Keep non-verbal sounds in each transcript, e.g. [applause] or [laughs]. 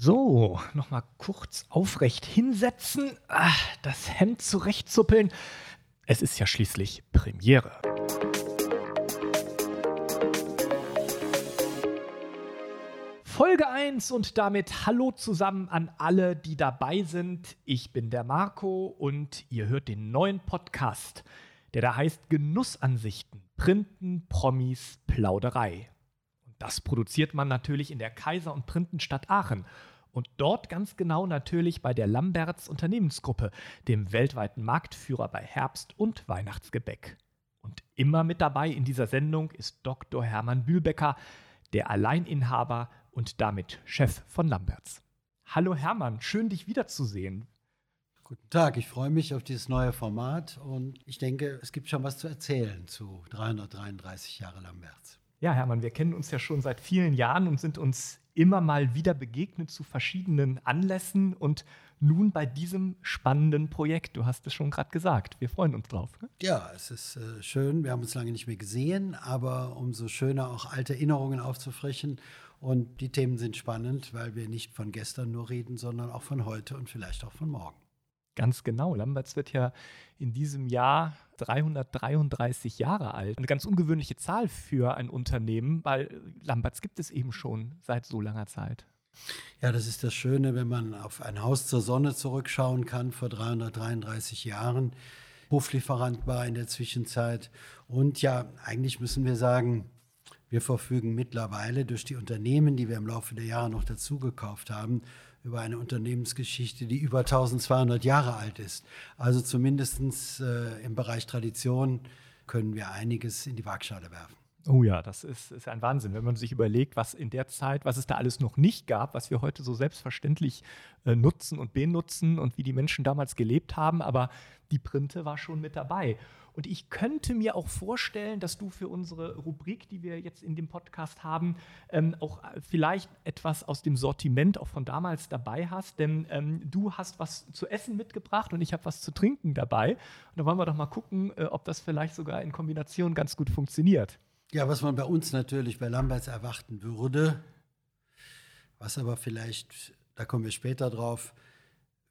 So, [laughs] nochmal kurz aufrecht hinsetzen, ah, das Hemd zurechtzuppeln. Es ist ja schließlich Premiere. Folge 1 und damit Hallo zusammen an alle, die dabei sind. Ich bin der Marco und ihr hört den neuen Podcast, der da heißt Genussansichten, Printen, Promis, Plauderei. Das produziert man natürlich in der Kaiser- und Printenstadt Aachen. Und dort ganz genau natürlich bei der Lamberts Unternehmensgruppe, dem weltweiten Marktführer bei Herbst- und Weihnachtsgebäck. Und immer mit dabei in dieser Sendung ist Dr. Hermann Bühlbecker, der Alleininhaber und damit Chef von Lamberts. Hallo Hermann, schön dich wiederzusehen. Guten Tag, ich freue mich auf dieses neue Format und ich denke, es gibt schon was zu erzählen zu 333 Jahre Lamberts. Ja, Hermann, wir kennen uns ja schon seit vielen Jahren und sind uns immer mal wieder begegnet zu verschiedenen Anlässen und nun bei diesem spannenden Projekt. Du hast es schon gerade gesagt. Wir freuen uns drauf. Ne? Ja, es ist äh, schön. Wir haben uns lange nicht mehr gesehen, aber umso schöner auch alte Erinnerungen aufzufrischen. Und die Themen sind spannend, weil wir nicht von gestern nur reden, sondern auch von heute und vielleicht auch von morgen. Ganz genau. Lamberts wird ja in diesem Jahr 333 Jahre alt. Eine ganz ungewöhnliche Zahl für ein Unternehmen, weil Lamberts gibt es eben schon seit so langer Zeit. Ja, das ist das Schöne, wenn man auf ein Haus zur Sonne zurückschauen kann vor 333 Jahren. Hoflieferant war in der Zwischenzeit. Und ja, eigentlich müssen wir sagen, wir verfügen mittlerweile durch die Unternehmen, die wir im Laufe der Jahre noch dazugekauft haben, über eine Unternehmensgeschichte, die über 1200 Jahre alt ist. Also zumindest äh, im Bereich Tradition können wir einiges in die Waagschale werfen. Oh ja, das ist, ist ein Wahnsinn, wenn man sich überlegt, was in der Zeit, was es da alles noch nicht gab, was wir heute so selbstverständlich äh, nutzen und benutzen und wie die Menschen damals gelebt haben. Aber die Printe war schon mit dabei. Und ich könnte mir auch vorstellen, dass du für unsere Rubrik, die wir jetzt in dem Podcast haben, ähm, auch äh, vielleicht etwas aus dem Sortiment auch von damals dabei hast. Denn ähm, du hast was zu essen mitgebracht und ich habe was zu trinken dabei. Und da wollen wir doch mal gucken, äh, ob das vielleicht sogar in Kombination ganz gut funktioniert. Ja, was man bei uns natürlich bei Lamberts erwarten würde, was aber vielleicht, da kommen wir später drauf,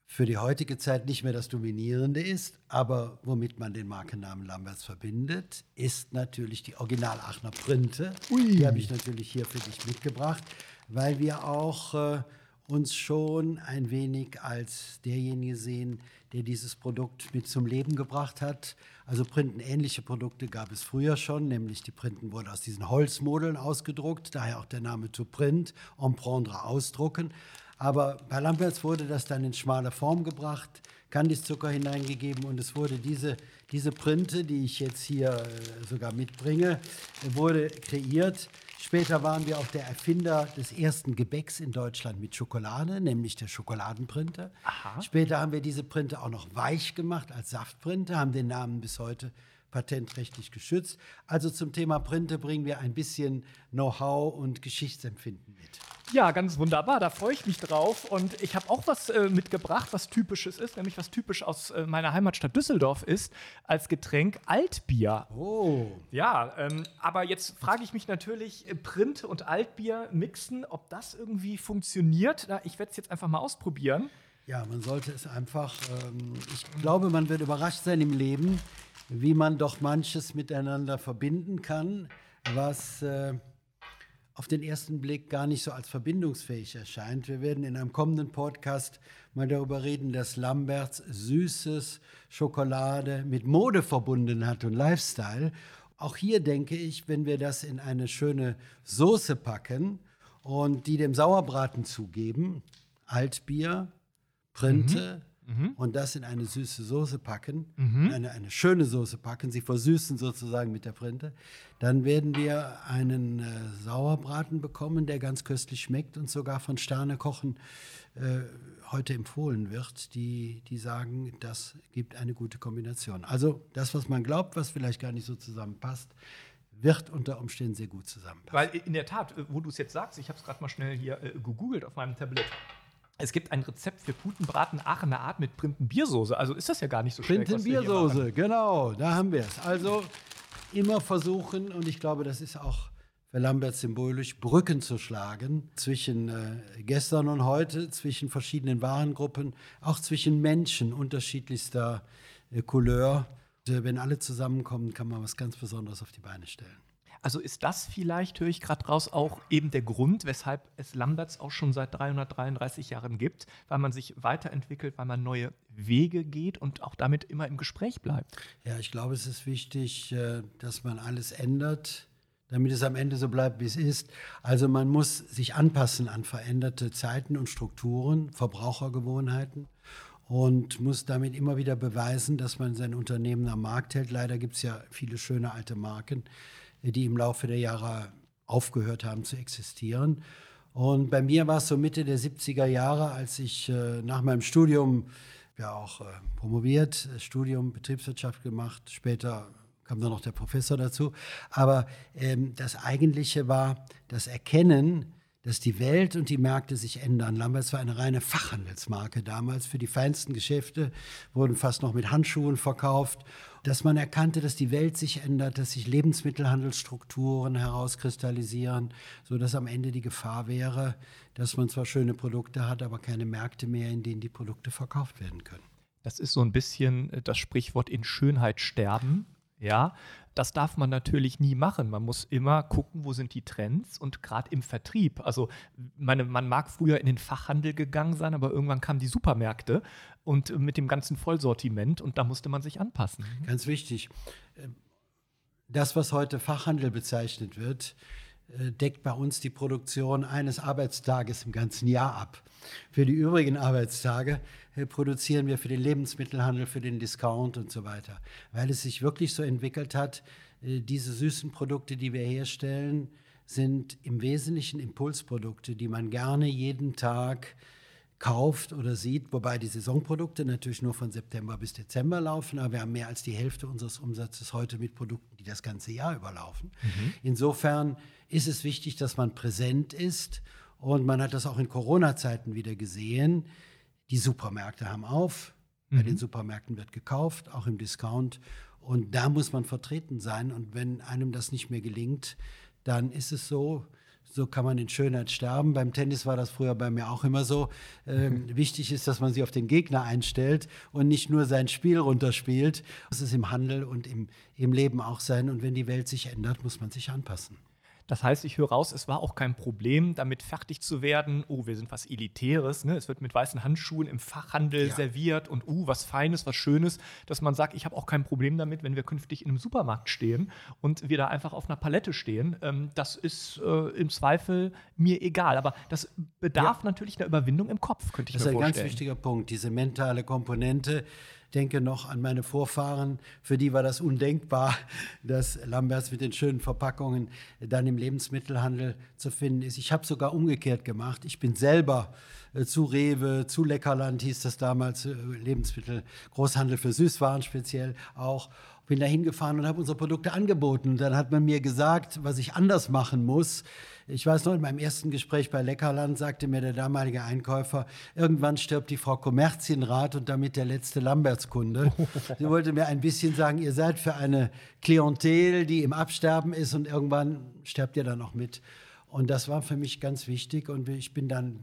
für die heutige Zeit nicht mehr das Dominierende ist, aber womit man den Markennamen Lamberts verbindet, ist natürlich die Original Aachener Printe. Ui. Die habe ich natürlich hier für dich mitgebracht, weil wir auch äh, uns schon ein wenig als derjenige sehen, der dieses Produkt mit zum Leben gebracht hat. Also printenähnliche Produkte gab es früher schon, nämlich die Printen wurden aus diesen Holzmodeln ausgedruckt, daher auch der Name To Print, en prendre ausdrucken. Aber bei Lamperts wurde das dann in schmale Form gebracht, Kandiszucker hineingegeben und es wurde diese, diese Printe, die ich jetzt hier äh, sogar mitbringe, wurde kreiert. Später waren wir auch der Erfinder des ersten Gebäcks in Deutschland mit Schokolade, nämlich der Schokoladenprinter. Aha. Später haben wir diese Printe auch noch weich gemacht als Saftprinter, haben den Namen bis heute patentrechtlich geschützt. Also zum Thema Printe bringen wir ein bisschen Know-how und Geschichtsempfinden mit. Ja, ganz wunderbar. Da freue ich mich drauf. Und ich habe auch was äh, mitgebracht, was typisches ist, nämlich was typisch aus äh, meiner Heimatstadt Düsseldorf ist, als Getränk Altbier. Oh. Ja, ähm, aber jetzt frage ich mich natürlich, äh, Print und Altbier mixen, ob das irgendwie funktioniert. Na, ich werde es jetzt einfach mal ausprobieren. Ja, man sollte es einfach, ähm, ich glaube, man wird überrascht sein im Leben, wie man doch manches miteinander verbinden kann, was äh, auf den ersten Blick gar nicht so als verbindungsfähig erscheint. Wir werden in einem kommenden Podcast mal darüber reden, dass Lamberts süßes Schokolade mit Mode verbunden hat und Lifestyle. Auch hier denke ich, wenn wir das in eine schöne Soße packen und die dem Sauerbraten zugeben, Altbier, Printe, mhm mhm. und das in eine süße Soße packen, mhm. eine, eine schöne Soße packen, sie versüßen sozusagen mit der Printe, dann werden wir einen äh, Sauerbraten bekommen, der ganz köstlich schmeckt und sogar von Sternekochen äh, heute empfohlen wird, die, die sagen, das gibt eine gute Kombination. Also das, was man glaubt, was vielleicht gar nicht so zusammenpasst, wird unter Umständen sehr gut zusammenpassen. Weil in der Tat, äh, wo du es jetzt sagst, ich habe es gerade mal schnell hier äh, gegoogelt auf meinem Tablet. Es gibt ein Rezept für Putenbraten Aachener Art mit Printenbiersoße. Also ist das ja gar nicht so schwer. Printenbiersoße, genau, da haben wir es. Also immer versuchen, und ich glaube, das ist auch bei Lambert symbolisch Brücken zu schlagen zwischen äh, gestern und heute, zwischen verschiedenen Warengruppen, auch zwischen Menschen unterschiedlichster äh, Couleur. Und, wenn alle zusammenkommen, kann man was ganz Besonderes auf die Beine stellen. Also ist das vielleicht, höre ich gerade raus, auch eben der Grund, weshalb es Lamberts auch schon seit 333 Jahren gibt, weil man sich weiterentwickelt, weil man neue Wege geht und auch damit immer im Gespräch bleibt. Ja, ich glaube, es ist wichtig, äh, dass man alles ändert, damit es am Ende so bleibt, wie es ist. Also man muss sich anpassen an veränderte Zeiten und Strukturen, Verbrauchergewohnheiten und muss damit immer wieder beweisen, dass man sein Unternehmen am Markt hält. Leider gibt es ja viele schöne alte Marken, die im Laufe der Jahre aufgehört haben zu existieren. Und bei mir war es so Mitte der 70er Jahre, als ich äh, nach meinem Studium ja auch äh, promoviert, Studium Betriebswirtschaft gemacht, später kam dann noch der Professor dazu. Aber ähm, das Eigentliche war das Erkennen, dass die Welt und die Märkte sich ändern. Lamberts war eine reine Fachhandelsmarke damals. Für die feinsten Geschäfte wurden fast noch mit Handschuhen verkauft. Dass man erkannte, dass die Welt sich ändert, dass sich Lebensmittelhandelsstrukturen herauskristallisieren, sodass am Ende die Gefahr wäre, dass man zwar schöne Produkte hat, aber keine Märkte mehr, in denen die Produkte verkauft werden können. Das ist so ein bisschen das Sprichwort in Schönheit sterben. Ja, das darf man natürlich nie machen. Man muss immer gucken, wo sind die Trends und gerade im Vertrieb. Also meine, man mag früher in den Fachhandel gegangen sein, aber irgendwann kamen die Supermärkte und mit dem ganzen Vollsortiment und da musste man sich anpassen. Ganz wichtig. Das, was heute Fachhandel bezeichnet wird, äh, deckt bei uns die Produktion eines Arbeitstages im ganzen Jahr ab. Für die übrigen Arbeitstage äh, produzieren wir für den Lebensmittelhandel, für den Discount und so weiter. Weil es sich wirklich so entwickelt hat, äh, diese süßen Produkte, die wir herstellen, sind im Wesentlichen Impulsprodukte, die man gerne jeden Tag kauft oder sieht, wobei die Saisonprodukte natürlich nur von September bis Dezember laufen, aber wir haben mehr als die Hälfte unseres Umsatzes heute mit Produkten, die das ganze Jahr überlaufen. Mhm. Insofern ist es wichtig, dass man präsent ist und man hat das auch in Corona-Zeiten wieder gesehen. Die Supermärkte haben auf, mhm. bei den Supermärkten wird gekauft, auch im Discount und da muss man vertreten sein und wenn einem das nicht mehr gelingt, dann ist es so, so kann man in Schönheit sterben. Beim Tennis war das früher bei mir auch immer so. Ähm, [laughs] wichtig ist, dass man sich auf den Gegner einstellt und nicht nur sein Spiel runterspielt. Das ist im Handel und im, im Leben auch sein. Und wenn die Welt sich ändert, muss man sich anpassen. Das heißt, ich höre raus, es war auch kein Problem, damit fertig zu werden. Oh, wir sind was Elitäres. Ne? Es wird mit weißen Handschuhen im Fachhandel ja. serviert und uh, was Feines, was Schönes, dass man sagt, ich habe auch kein Problem damit, wenn wir künftig in einem Supermarkt stehen und wir da einfach auf einer Palette stehen. Ähm, das ist äh, im Zweifel mir egal. Aber das bedarf ja. natürlich einer Überwindung im Kopf, könnte ich das mir vorstellen. Das ist ein ganz wichtiger Punkt, diese mentale Komponente denke noch an meine Vorfahren, für die war das undenkbar, [laughs] dass Lamberts mit den schönen Verpackungen dann im Lebensmittelhandel zu finden ist. Ich habe sogar umgekehrt gemacht. Ich bin selber äh, zu Rewe, zu Leckerland hieß das damals, äh, Lebensmittel, Großhandel für Süßwaren speziell auch bin da hingefahren und habe unsere Produkte angeboten. Und dann hat man mir gesagt, was ich anders machen muss. Ich weiß noch, in meinem ersten Gespräch bei Leckerland sagte mir der damalige Einkäufer, irgendwann stirbt die Frau Kommerzienrat und damit der letzte Lambertskunde. [laughs] Sie wollte mir ein bisschen sagen, ihr seid für eine Klientel, die im Absterben ist und irgendwann sterbt ihr dann auch mit. Und das war für mich ganz wichtig und ich bin dann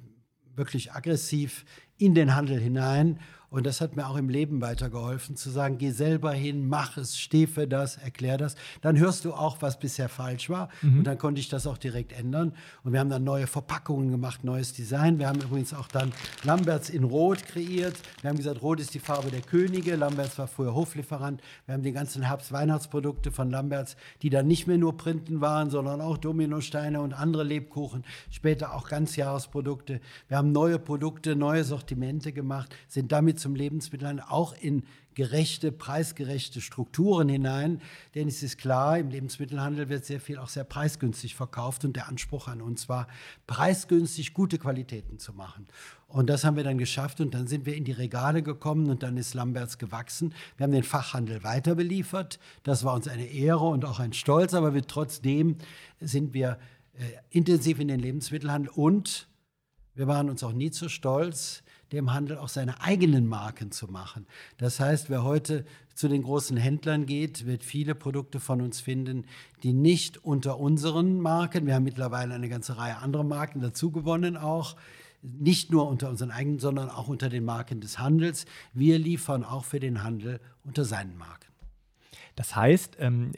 wirklich aggressiv in den Handel hinein und das hat mir auch im Leben weitergeholfen, zu sagen, geh selber hin, mach es, steh für das, erklär das. Dann hörst du auch, was bisher falsch war. Mhm. Und dann konnte ich das auch direkt ändern. Und wir haben dann neue Verpackungen gemacht, neues Design. Wir haben übrigens auch dann Lamberts in Rot kreiert. Wir haben gesagt, Rot ist die Farbe der Könige. Lamberts war früher Hoflieferant. Wir haben die ganzen Herbst-Weihnachtsprodukte von Lamberts, die dann nicht mehr nur Printen waren, sondern auch Dominosteine und andere Lebkuchen. Später auch Ganzjahresprodukte. Wir haben neue Produkte, neue Sortimente gemacht, sind damit zum Lebensmittelhandel auch in gerechte, preisgerechte Strukturen hinein. Denn es ist klar, im Lebensmittelhandel wird sehr viel auch sehr preisgünstig verkauft und der Anspruch an uns war, preisgünstig gute Qualitäten zu machen. Und das haben wir dann geschafft und dann sind wir in die Regale gekommen und dann ist Lamberts gewachsen. Wir haben den Fachhandel weiter beliefert. Das war uns eine Ehre und auch ein Stolz, aber wir, trotzdem sind wir äh, intensiv in den Lebensmittelhandel und wir waren uns auch nie zu stolz, dem Handel auch seine eigenen Marken zu machen. Das heißt, wer heute zu den großen Händlern geht, wird viele Produkte von uns finden, die nicht unter unseren Marken, wir haben mittlerweile eine ganze Reihe anderer Marken dazu gewonnen auch, nicht nur unter unseren eigenen, sondern auch unter den Marken des Handels. Wir liefern auch für den Handel unter seinen Marken. Das heißt, ähm,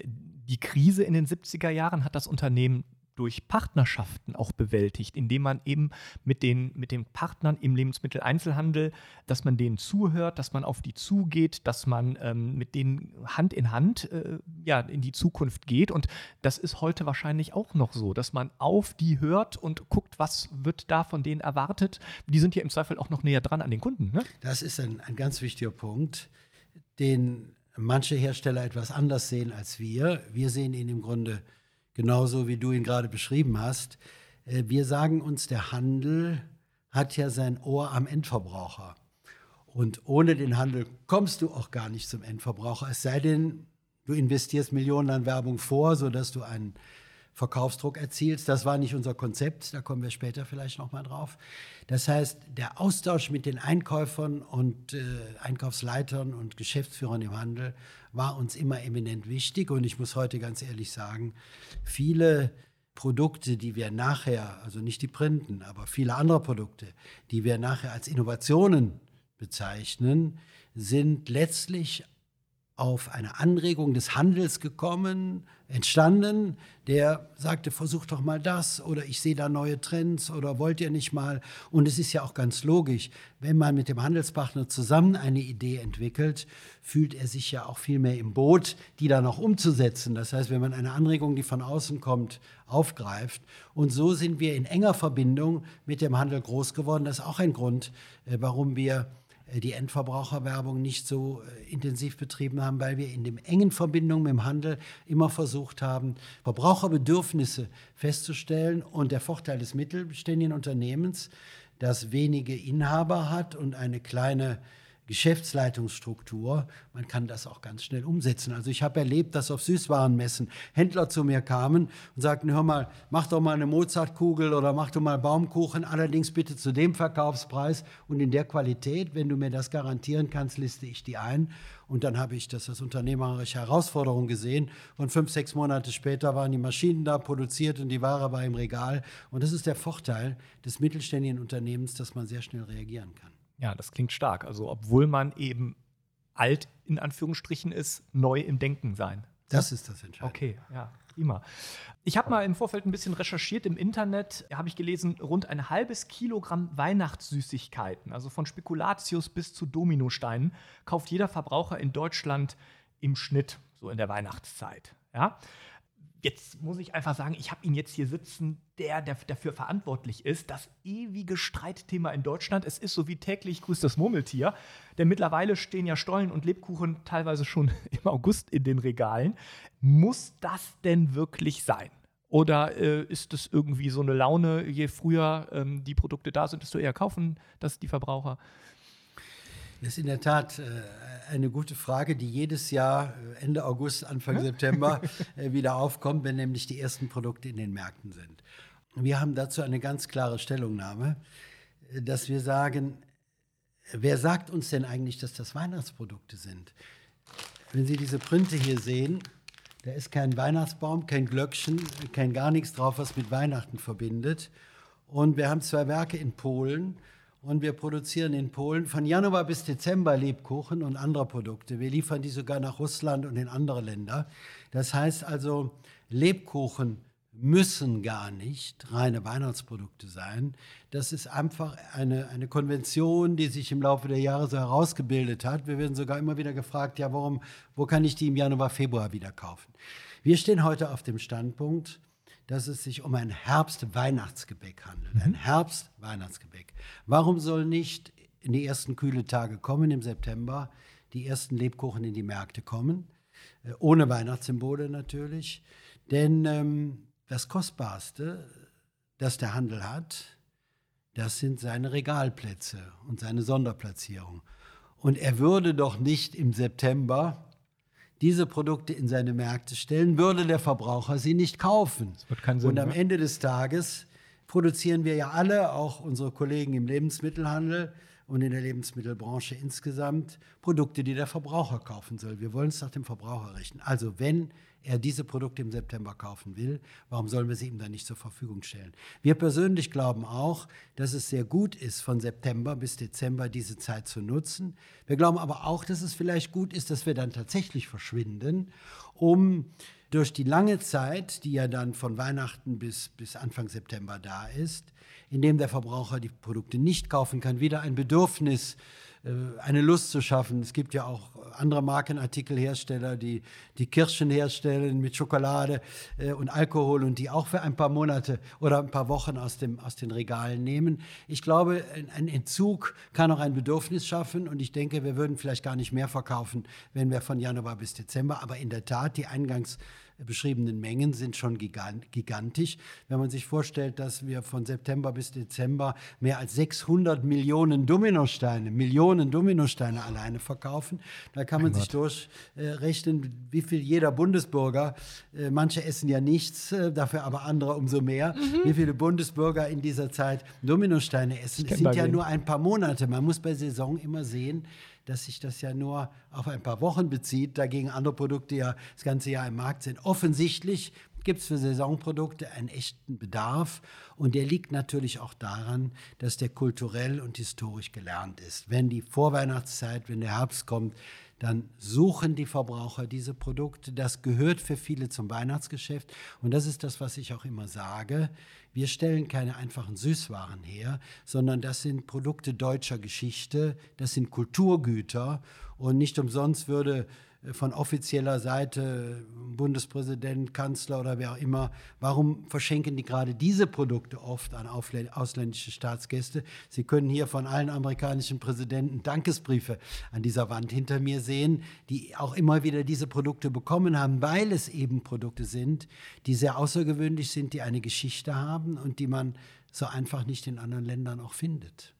die Krise in den 70er Jahren hat das Unternehmen durch Partnerschaften auch bewältigt, indem man eben mit den, mit den Partnern im Lebensmitteleinzelhandel, dass man denen zuhört, dass man auf die zugeht, dass man ähm, mit denen Hand in Hand äh, ja, in die Zukunft geht. Und das ist heute wahrscheinlich auch noch so, dass man auf die hört und guckt, was wird da von denen erwartet. Die sind ja im Zweifel auch noch näher dran an den Kunden. Ne? Das ist ein, ein ganz wichtiger Punkt, den manche Hersteller etwas anders sehen als wir. Wir sehen ihn im Grunde genauso wie du ihn gerade beschrieben hast. Äh, wir sagen uns, der Handel hat ja sein Ohr am Endverbraucher. Und ohne den Handel kommst du auch gar nicht zum Endverbraucher, es sei denn, du investierst Millionen an Werbung vor, sodass du einen Verkaufsdruck erzielst. Das war nicht unser Konzept, da kommen wir später vielleicht nochmal drauf. Das heißt, der Austausch mit den Einkäufern und äh, Einkaufsleitern und Geschäftsführern im Handel war uns immer eminent wichtig. Und ich muss heute ganz ehrlich sagen, viele Produkte, die wir nachher, also nicht die Printen, aber viele andere Produkte, die wir nachher als Innovationen bezeichnen, sind letztlich auf eine Anregung des Handels gekommen, entstanden, der sagte, versucht doch mal das oder ich sehe da neue Trends oder wollt ihr nicht mal. Und es ist ja auch ganz logisch, wenn man mit dem Handelspartner zusammen eine Idee entwickelt, fühlt er sich ja auch viel mehr im Boot, die dann auch umzusetzen. Das heißt, wenn man eine Anregung, die von außen kommt, aufgreift. Und so sind wir in enger Verbindung mit dem Handel groß geworden. Das ist auch ein Grund, äh, warum wir die Endverbraucherwerbung nicht so äh, intensiv betrieben haben, weil wir in dem engen Verbindung mit dem Handel immer versucht haben, Verbraucherbedürfnisse festzustellen. Und der Vorteil des mittelständigen Unternehmens, das wenige Inhaber hat und eine kleine Geschäftsleitungsstruktur, man kann das auch ganz schnell umsetzen. Also ich habe erlebt, dass auf Süßwarenmessen Händler zu mir kamen und sagten, hör mal, mach doch mal eine Mozartkugel oder mach doch mal Baumkuchen, allerdings bitte zu dem Verkaufspreis und in der Qualität. Wenn du mir das garantieren kannst, liste ich die ein. Und dann habe ich das als unternehmerische Herausforderung gesehen. Und fünf, sechs Monate später waren die Maschinen da produziert und die Ware war im Regal. Und das ist der Vorteil des mittelständigen Unternehmens, dass man sehr schnell reagieren kann. Ja, das klingt stark. Also, obwohl man eben alt in Anführungsstrichen ist, neu im Denken sein. Das ist das Entscheidende. Okay, ja, prima. Ich habe mal im Vorfeld ein bisschen recherchiert im Internet, habe ich gelesen, rund ein halbes Kilogramm Weihnachtssüßigkeiten, also von Spekulatius bis zu Dominosteinen, kauft jeder Verbraucher in Deutschland im Schnitt, so in der Weihnachtszeit. Ja? Jetzt muss ich einfach sagen, ich habe ihn jetzt hier sitzen, der, der dafür verantwortlich ist. Das ewige Streitthema in Deutschland. Es ist so wie täglich grüßt das Murmeltier. Denn mittlerweile stehen ja Stollen und Lebkuchen teilweise schon [laughs] im August in den Regalen. Muss das denn wirklich sein? Oder äh, ist es irgendwie so eine Laune, je früher ähm, die Produkte da sind, desto eher kaufen das die Verbraucher? Das ist in der Tat äh, eine gute Frage, die jedes Jahr äh, Ende August, Anfang September [laughs] äh, wieder aufkommt, wenn nämlich die ersten Produkte in den Märkten sind. Wir haben dazu eine ganz klare Stellungnahme, dass wir sagen, wer sagt uns denn eigentlich, dass das Weihnachtsprodukte sind? Wenn Sie diese Printe hier sehen, da ist kein Weihnachtsbaum, kein Glöckchen, kein gar nichts drauf, was mit Weihnachten verbindet. Und wir haben zwei Werke in Polen und wir produzieren in Polen von Januar bis Dezember Lebkuchen und andere Produkte. Wir liefern die sogar nach Russland und in andere Länder. Das heißt also, Lebkuchen müssen gar nicht reine Weihnachtsprodukte sein. Das ist einfach eine, eine Konvention, die sich im Laufe der Jahre so herausgebildet hat. Wir werden sogar immer wieder gefragt, ja, warum, wo kann ich die im Januar, Februar wieder kaufen? Wir stehen heute auf dem Standpunkt, dass es sich um ein Herbst-Weihnachtsgebäck handelt. Mhm. Ein Herbst-Weihnachtsgebäck. Warum soll nicht in die ersten kühle Tage kommen im September, die ersten Lebkuchen in die Märkte kommen? Äh, ohne Weihnachtssymbole natürlich. Denn ähm, das Kostbarste, das der Handel hat, das sind seine Regalplätze und seine Sonderplatzierung. Und er würde doch nicht im September diese Produkte in seine Märkte stellen, würde der Verbraucher sie nicht kaufen. Und am Ende des Tages produzieren wir ja alle, auch unsere Kollegen im Lebensmittelhandel und in der Lebensmittelbranche insgesamt, Produkte, die der Verbraucher kaufen soll. Wir wollen es nach dem Verbraucher richten. Also wenn er diese Produkte im September kaufen will, warum sollen wir sie ihm dann nicht zur Verfügung stellen? Wir persönlich glauben auch, dass es sehr gut ist, von September bis Dezember diese Zeit zu nutzen. Wir glauben aber auch, dass es vielleicht gut ist, dass wir dann tatsächlich verschwinden, um durch die lange Zeit, die ja dann von Weihnachten bis, bis Anfang September da ist, indem der Verbraucher die Produkte nicht kaufen kann, wieder ein Bedürfnis äh, eine Lust zu schaffen. Es gibt ja auch andere Markenartikelhersteller, die, die Kirschen herstellen mit Schokolade äh, und Alkohol und die auch für ein paar Monate oder ein paar Wochen aus, dem, aus den Regalen nehmen. Ich glaube, ein Entzug kann auch ein Bedürfnis schaffen und ich denke, wir würden vielleicht gar nicht mehr verkaufen, wenn wir von Januar bis Dezember, aber in der Tat die Eingangs beschriebenen Mengen sind schon gigantisch. Wenn man sich vorstellt, dass wir von September bis Dezember mehr als 600 Millionen Dominosteine, Millionen Dominosteine alleine verkaufen, da kann man sich durchrechnen, wie viel jeder Bundesbürger, äh, manche essen ja nichts, äh, dafür aber andere umso mehr, mhm. wie viele Bundesbürger in dieser Zeit Dominosteine essen. Es sind ja nur ein paar Monate. Man muss bei Saison immer sehen, dass sich das ja nur auf ein paar Wochen bezieht, dagegen andere Produkte ja das ganze Jahr im Markt sind. Offensichtlich gibt es für Saisonprodukte einen echten Bedarf und der liegt natürlich auch daran, dass der kulturell und historisch gelernt ist. Wenn die Vorweihnachtszeit, wenn der Herbst kommt, dann suchen die Verbraucher diese Produkte. Das gehört für viele zum Weihnachtsgeschäft. Und das ist das, was ich auch immer sage. Wir stellen keine einfachen Süßwaren her, sondern das sind Produkte deutscher Geschichte, das sind Kulturgüter. Und nicht umsonst würde von offizieller Seite, Bundespräsident, Kanzler oder wer auch immer, warum verschenken die gerade diese Produkte oft an ausländische Staatsgäste? Sie können hier von allen amerikanischen Präsidenten Dankesbriefe an dieser Wand hinter mir sehen, die auch immer wieder diese Produkte bekommen haben, weil es eben Produkte sind, die sehr außergewöhnlich sind, die eine Geschichte haben und die man so einfach nicht in anderen Ländern auch findet.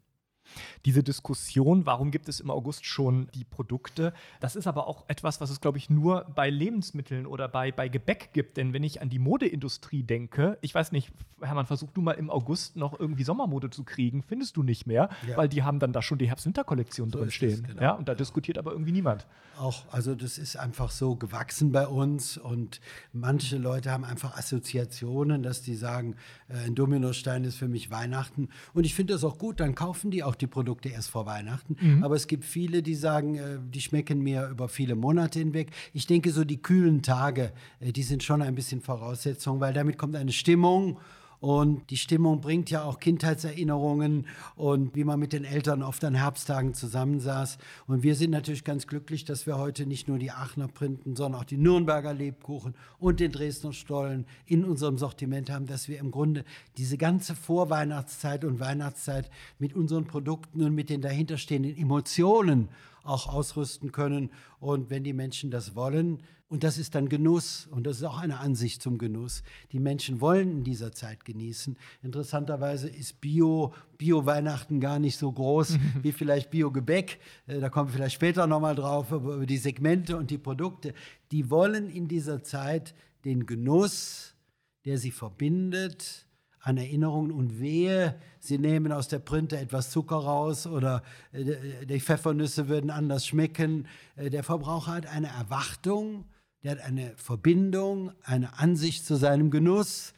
Diese Diskussion, warum gibt es im August schon die Produkte, das ist aber auch etwas, was es, glaube ich, nur bei Lebensmitteln oder bei, bei Gebäck gibt. Denn wenn ich an die Modeindustrie denke, ich weiß nicht, Hermann, versuch du mal im August noch irgendwie Sommermode zu kriegen, findest du nicht mehr, ja. weil die haben dann da schon die Herbst-Winter-Kollektion so drin stehen. Genau. Ja, und da diskutiert aber irgendwie niemand. Auch, also das ist einfach so gewachsen bei uns und manche Leute haben einfach Assoziationen, dass die sagen, äh, ein Dominostein ist für mich Weihnachten. Und ich finde das auch gut, dann kaufen die auch die Produkte erst vor Weihnachten. Mhm. Aber es gibt viele, die sagen, äh, die schmecken mir über viele Monate hinweg. Ich denke, so die kühlen Tage, äh, die sind schon ein bisschen Voraussetzung, weil damit kommt eine Stimmung und die Stimmung bringt ja auch Kindheitserinnerungen und wie man mit den Eltern oft an Herbsttagen zusammensaß. Und wir sind natürlich ganz glücklich, dass wir heute nicht nur die Aachener Printen, sondern auch die Nürnberger Lebkuchen und den Dresdner Stollen in unserem Sortiment haben, dass wir im Grunde diese ganze Vorweihnachtszeit und Weihnachtszeit mit unseren Produkten und mit den dahinterstehenden Emotionen auch ausrüsten können. Und wenn die Menschen das wollen, und das ist dann Genuss, und das ist auch eine Ansicht zum Genuss. Die Menschen wollen in dieser Zeit genießen. Interessanterweise ist Bio, Bio-Weihnachten gar nicht so groß [laughs] wie vielleicht Bio-Gebäck. Äh, da kommen wir vielleicht später nochmal drauf, über die Segmente und die Produkte. Die wollen in dieser Zeit den Genuss, der sie verbindet, an Erinnerungen und wehe, sie nehmen aus der Printe etwas Zucker raus oder äh, die Pfeffernüsse würden anders schmecken. Äh, der Verbraucher hat eine Erwartung, der hat eine Verbindung, eine Ansicht zu seinem Genuss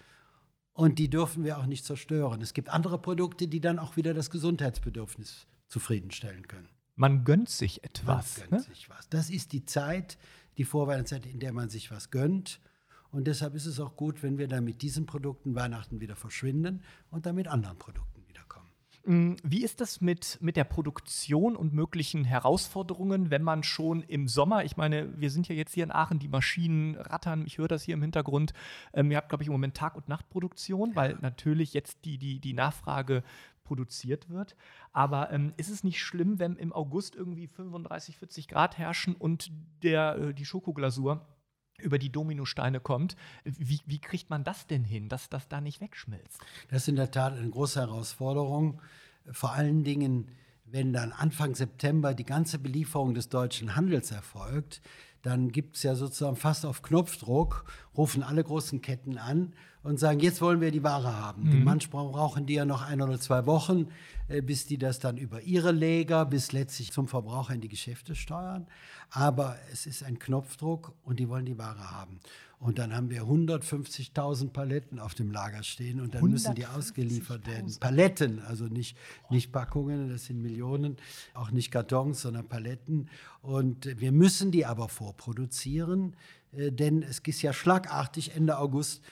und die dürfen wir auch nicht zerstören. Es gibt andere Produkte, die dann auch wieder das Gesundheitsbedürfnis zufriedenstellen können. Man gönnt sich etwas. Man gönnt ne? sich was. Das ist die Zeit, die Vorweihnachtszeit, in der man sich was gönnt. Und deshalb ist es auch gut, wenn wir dann mit diesen Produkten Weihnachten wieder verschwinden und dann mit anderen Produkten wie ist das mit, mit der Produktion und möglichen Herausforderungen, wenn man schon im Sommer, ich meine, wir sind ja jetzt hier in Aachen, die Maschinen rattern, ich höre das hier im Hintergrund. Ähm, ihr habt, glaube ich, im Moment Tag- und Nachtproduktion, weil natürlich jetzt die, die, die Nachfrage produziert wird. Aber ähm, ist es nicht schlimm, wenn im August irgendwie 35, 40 Grad herrschen und der, äh, die Schokoglasur über die Dominosteine kommt. Wie, wie kriegt man das denn hin, dass das da nicht wegschmilzt? Das ist in der Tat eine große Herausforderung. Vor allen Dingen, wenn dann Anfang September die ganze Belieferung des deutschen Handels erfolgt, dann gibt es ja sozusagen fast auf Knopfdruck, rufen alle großen Ketten an und sagen, jetzt wollen wir die Ware haben. Mhm. Manchmal brauchen die ja noch ein oder zwei Wochen, äh, bis die das dann über ihre Lager bis letztlich zum Verbraucher in die Geschäfte steuern. Aber es ist ein Knopfdruck und die wollen die Ware haben. Und dann haben wir 150.000 Paletten auf dem Lager stehen und dann müssen die ausgeliefert werden. Paletten, also nicht, nicht Packungen, das sind Millionen, auch nicht Kartons, sondern Paletten. Und wir müssen die aber vorproduzieren, äh, denn es ist ja schlagartig Ende August.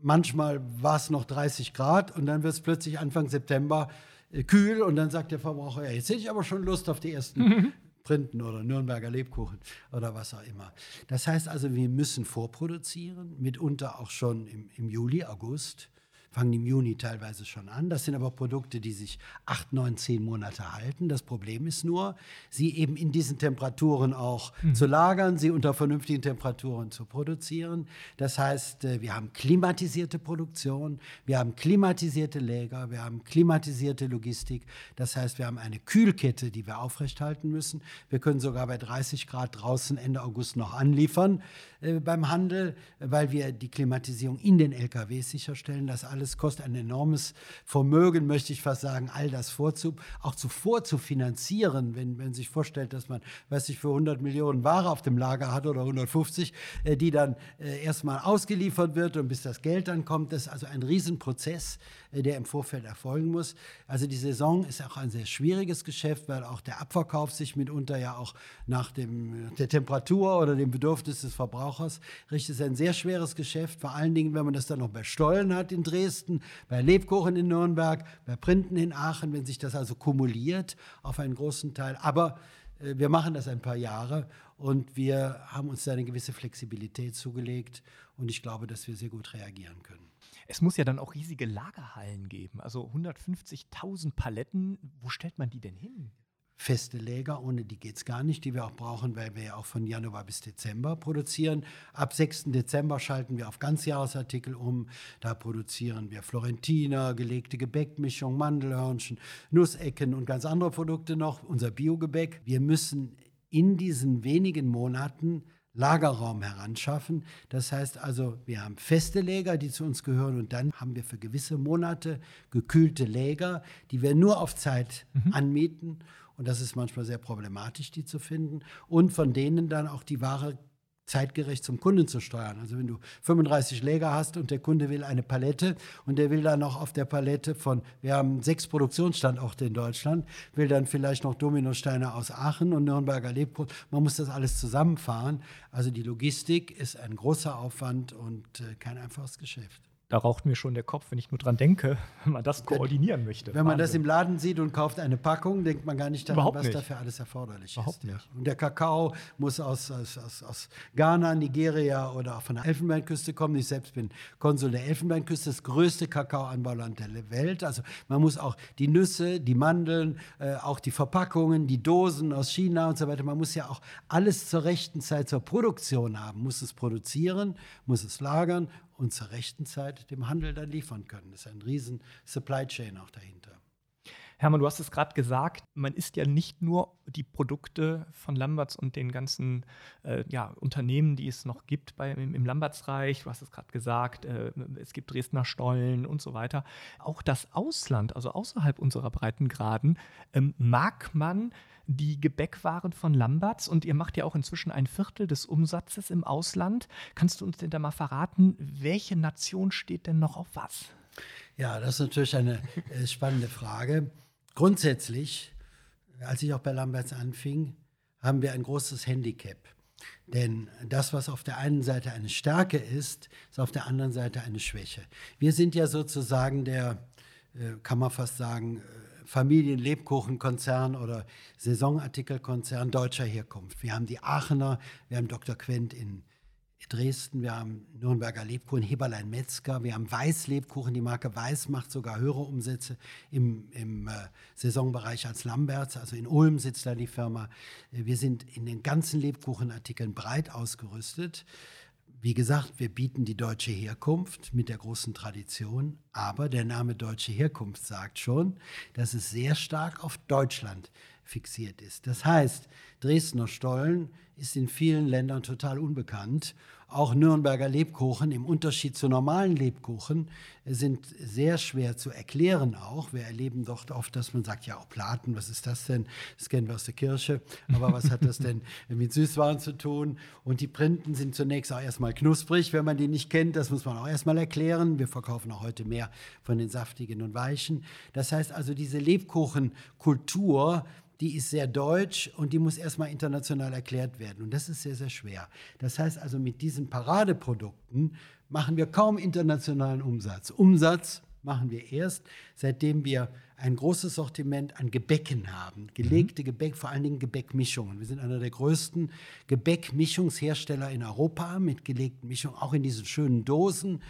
Manchmal war es noch 30 Grad und dann wird es plötzlich Anfang September äh, kühl und dann sagt der Verbraucher, ja, jetzt hätte ich aber schon Lust auf die ersten [laughs] Printen oder Nürnberger Lebkuchen oder was auch immer. Das heißt also, wir müssen vorproduzieren, mitunter auch schon im, im Juli, August fangen im Juni teilweise schon an. Das sind aber Produkte, die sich acht, neun, zehn Monate halten. Das Problem ist nur, sie eben in diesen Temperaturen auch mhm. zu lagern, sie unter vernünftigen Temperaturen zu produzieren. Das heißt, äh, wir haben klimatisierte Produktion, wir haben klimatisierte Läger, wir haben klimatisierte Logistik. Das heißt, wir haben eine Kühlkette, die wir aufrechthalten müssen. Wir können sogar bei 30 Grad draußen Ende August noch anliefern äh, beim Handel, weil wir die Klimatisierung in den LKWs sicherstellen. Das alles alles kostet ein enormes Vermögen, möchte ich fast sagen, all das vorzu, auch zuvor zu finanzieren, wenn man sich vorstellt, dass man, weiß ich, für 100 Millionen Ware auf dem Lager hat oder 150, äh, die dann äh, erstmal ausgeliefert wird und bis das Geld dann kommt. Das ist also ein Riesenprozess, der im Vorfeld erfolgen muss. Also die Saison ist auch ein sehr schwieriges Geschäft, weil auch der Abverkauf sich mitunter ja auch nach dem, der Temperatur oder dem Bedürfnis des Verbrauchers richtet. Es ist ein sehr schweres Geschäft, vor allen Dingen, wenn man das dann noch bei Stollen hat in Dresden Dresden, bei Lebkuchen in Nürnberg, bei Printen in Aachen, wenn sich das also kumuliert auf einen großen Teil. Aber äh, wir machen das ein paar Jahre und wir haben uns da eine gewisse Flexibilität zugelegt und ich glaube, dass wir sehr gut reagieren können. Es muss ja dann auch riesige Lagerhallen geben, also 150.000 Paletten. Wo stellt man die denn hin? feste Läger, ohne die geht es gar nicht, die wir auch brauchen, weil wir ja auch von Januar bis Dezember produzieren. Ab 6. Dezember schalten wir auf Ganzjahresartikel um. Da produzieren wir Florentiner, gelegte Gebäckmischung, Mandelhörnchen, Nussecken und ganz andere Produkte noch, unser Biogebäck. Wir müssen in diesen wenigen Monaten Lagerraum heranschaffen. Das heißt also, wir haben feste Läger, die zu uns gehören und dann haben wir für gewisse Monate gekühlte Läger, die wir nur auf Zeit mhm. anmieten und das ist manchmal sehr problematisch, die zu finden. Und von denen dann auch die Ware zeitgerecht zum Kunden zu steuern. Also wenn du 35 Läger hast und der Kunde will eine Palette und der will dann noch auf der Palette von, wir haben sechs Produktionsstandorte in Deutschland, will dann vielleicht noch Dominosteine aus Aachen und Nürnberger Lebkuchen. Man muss das alles zusammenfahren. Also die Logistik ist ein großer Aufwand und äh, kein einfaches Geschäft da raucht mir schon der Kopf, wenn ich nur dran denke, [laughs] wenn man das koordinieren möchte. Wenn man Wahnsinn. das im Laden sieht und kauft eine Packung, denkt man gar nicht daran, Überhaupt was nicht. dafür alles erforderlich Überhaupt ist. Nicht. Und der Kakao muss aus, aus, aus, aus Ghana, Nigeria oder auch von der Elfenbeinküste kommen. Ich selbst bin Konsul der Elfenbeinküste, das größte Kakaoanbauland der Welt. Also man muss auch die Nüsse, die Mandeln, äh, auch die Verpackungen, die Dosen aus China und so weiter, man muss ja auch alles zur rechten Zeit zur Produktion haben, muss es produzieren, muss es lagern und zur rechten Zeit dem Handel dann liefern können. Das ist ein riesen Supply Chain auch dahinter. Hermann, du hast es gerade gesagt, man isst ja nicht nur die Produkte von Lamberts und den ganzen äh, ja, Unternehmen, die es noch gibt bei, im, im Lambertsreich. Du hast es gerade gesagt, äh, es gibt Dresdner Stollen und so weiter. Auch das Ausland, also außerhalb unserer Breitengraden, ähm, mag man die Gebäckwaren von Lamberts und ihr macht ja auch inzwischen ein Viertel des Umsatzes im Ausland. Kannst du uns denn da mal verraten, welche Nation steht denn noch auf was? Ja, das ist natürlich eine äh, spannende Frage. Grundsätzlich, als ich auch bei Lamberts anfing, haben wir ein großes Handicap. Denn das, was auf der einen Seite eine Stärke ist, ist auf der anderen Seite eine Schwäche. Wir sind ja sozusagen der, äh, kann man fast sagen, Familienlebkuchenkonzern oder Saisonartikelkonzern deutscher Herkunft. Wir haben die Aachener, wir haben Dr. Quent in Dresden, wir haben Nürnberger Lebkuchen, Heberlein Metzger, wir haben Weiß-Lebkuchen, die Marke Weiß macht sogar höhere Umsätze im, im äh, Saisonbereich als Lamberts, also in Ulm sitzt da die Firma. Wir sind in den ganzen Lebkuchenartikeln breit ausgerüstet. Wie gesagt, wir bieten die deutsche Herkunft mit der großen Tradition, aber der Name deutsche Herkunft sagt schon, dass es sehr stark auf Deutschland fixiert ist. Das heißt, Dresdner Stollen ist in vielen Ländern total unbekannt. Auch Nürnberger Lebkuchen im Unterschied zu normalen Lebkuchen sind sehr schwer zu erklären auch. Wir erleben doch oft, dass man sagt, ja, auch Platen, was ist das denn? Das kennen wir aus der Kirche. Aber was hat das denn [laughs] mit Süßwaren zu tun? Und die Printen sind zunächst auch erstmal knusprig, wenn man die nicht kennt. Das muss man auch erstmal erklären. Wir verkaufen auch heute mehr von den saftigen und weichen. Das heißt also, diese Lebkuchenkultur, die ist sehr deutsch und die muss erstmal international erklärt werden. Und das ist sehr, sehr schwer. Das heißt also, mit diesen Paradeprodukten machen wir kaum internationalen Umsatz. Umsatz machen wir erst, seitdem wir ein großes Sortiment an Gebäcken haben. Gelegte Gebäck, vor allen Dingen Gebäckmischungen. Wir sind einer der größten Gebäckmischungshersteller in Europa mit gelegten Mischungen, auch in diesen schönen Dosen,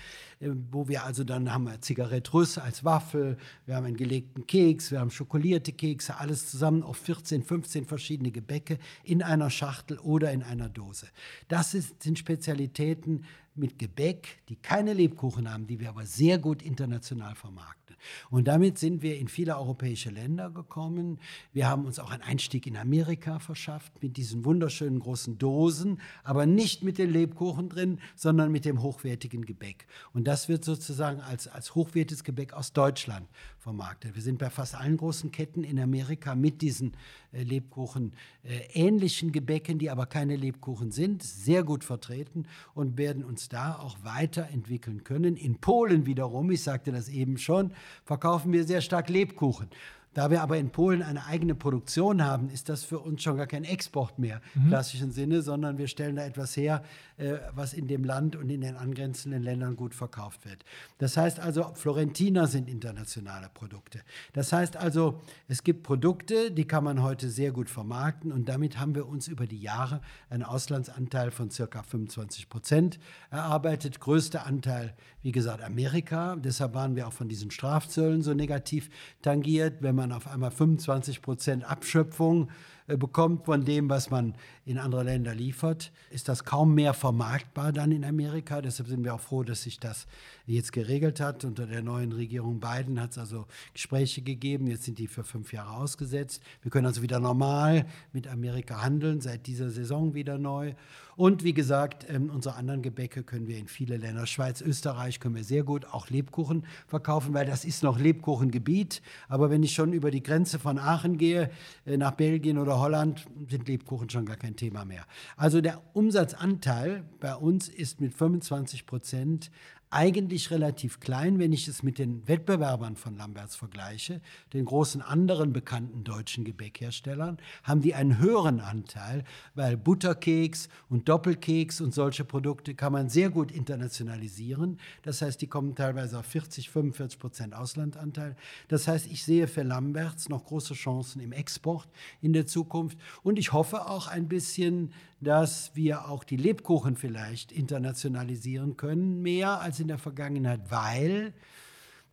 äh, wo wir also dann haben wir Zigarette Russe als Waffel, wir haben einen gelegten Keks, wir haben schokolierte Kekse, alles zusammen auf 14, 15 verschiedene Gebäcke in einer Schachtel oder in einer Dose. Das ist, sind Spezialitäten mit Gebäck, die keine Lebkuchen haben, die wir aber sehr gut international vermarkten. Und damit sind wir in viele europäische Länder gekommen. Wir haben uns auch einen Einstieg in Amerika verschafft mit diesen wunderschönen großen Dosen, aber nicht mit den Lebkuchen drin, sondern mit dem hochwertigen Gebäck. Und das wird sozusagen als, als hochwertiges Gebäck aus Deutschland vermarktet. Wir sind bei fast allen großen Ketten in Amerika mit diesen äh, Lebkuchen äh, ähnlichen Gebäcken, die aber keine Lebkuchen sind, sehr gut vertreten und werden uns da auch weiterentwickeln können. In Polen wiederum, ich sagte das eben schon, verkaufen wir sehr stark Lebkuchen. Da wir aber in Polen eine eigene Produktion haben, ist das für uns schon gar kein Export mehr im mhm. klassischen Sinne, sondern wir stellen da etwas her, äh, was in dem Land und in den angrenzenden Ländern gut verkauft wird. Das heißt also, Florentiner sind internationale Produkte. Das heißt also, es gibt Produkte, die kann man heute sehr gut vermarkten und damit haben wir uns über die Jahre einen Auslandsanteil von circa 25 Prozent erarbeitet. Größter Anteil, wie gesagt, Amerika. Deshalb waren wir auch von diesen Strafzöllen so negativ tangiert. Wenn man man auf einmal 25 Prozent Abschöpfung äh, bekommt von dem, was man in andere Länder liefert, ist das kaum mehr vermarktbar dann in Amerika. Deshalb sind wir auch froh, dass sich das jetzt geregelt hat. Unter der neuen Regierung Biden hat es also Gespräche gegeben. Jetzt sind die für fünf Jahre ausgesetzt. Wir können also wieder normal mit Amerika handeln, seit dieser Saison wieder neu. Und wie gesagt, ähm, unsere anderen Gebäcke können wir in viele Länder, Schweiz, Österreich, können wir sehr gut auch Lebkuchen verkaufen, weil das ist noch Lebkuchengebiet. Aber wenn ich schon über die Grenze von Aachen gehe, äh, nach Belgien oder Holland, sind Lebkuchen schon gar kein Thema mehr. Also der Umsatzanteil bei uns ist mit 25 Prozent eigentlich relativ klein, wenn ich es mit den Wettbewerbern von Lamberts vergleiche, den großen anderen bekannten deutschen Gebäckherstellern, haben die einen höheren Anteil, weil Butterkeks und Doppelkeks und solche Produkte kann man sehr gut internationalisieren. Das heißt, die kommen teilweise auf 40, 45 Prozent Auslandanteil. Das heißt, ich sehe für Lamberts noch große Chancen im Export in der Zukunft und ich hoffe auch ein bisschen, dass wir auch die Lebkuchen vielleicht internationalisieren können, mehr als in der Vergangenheit, weil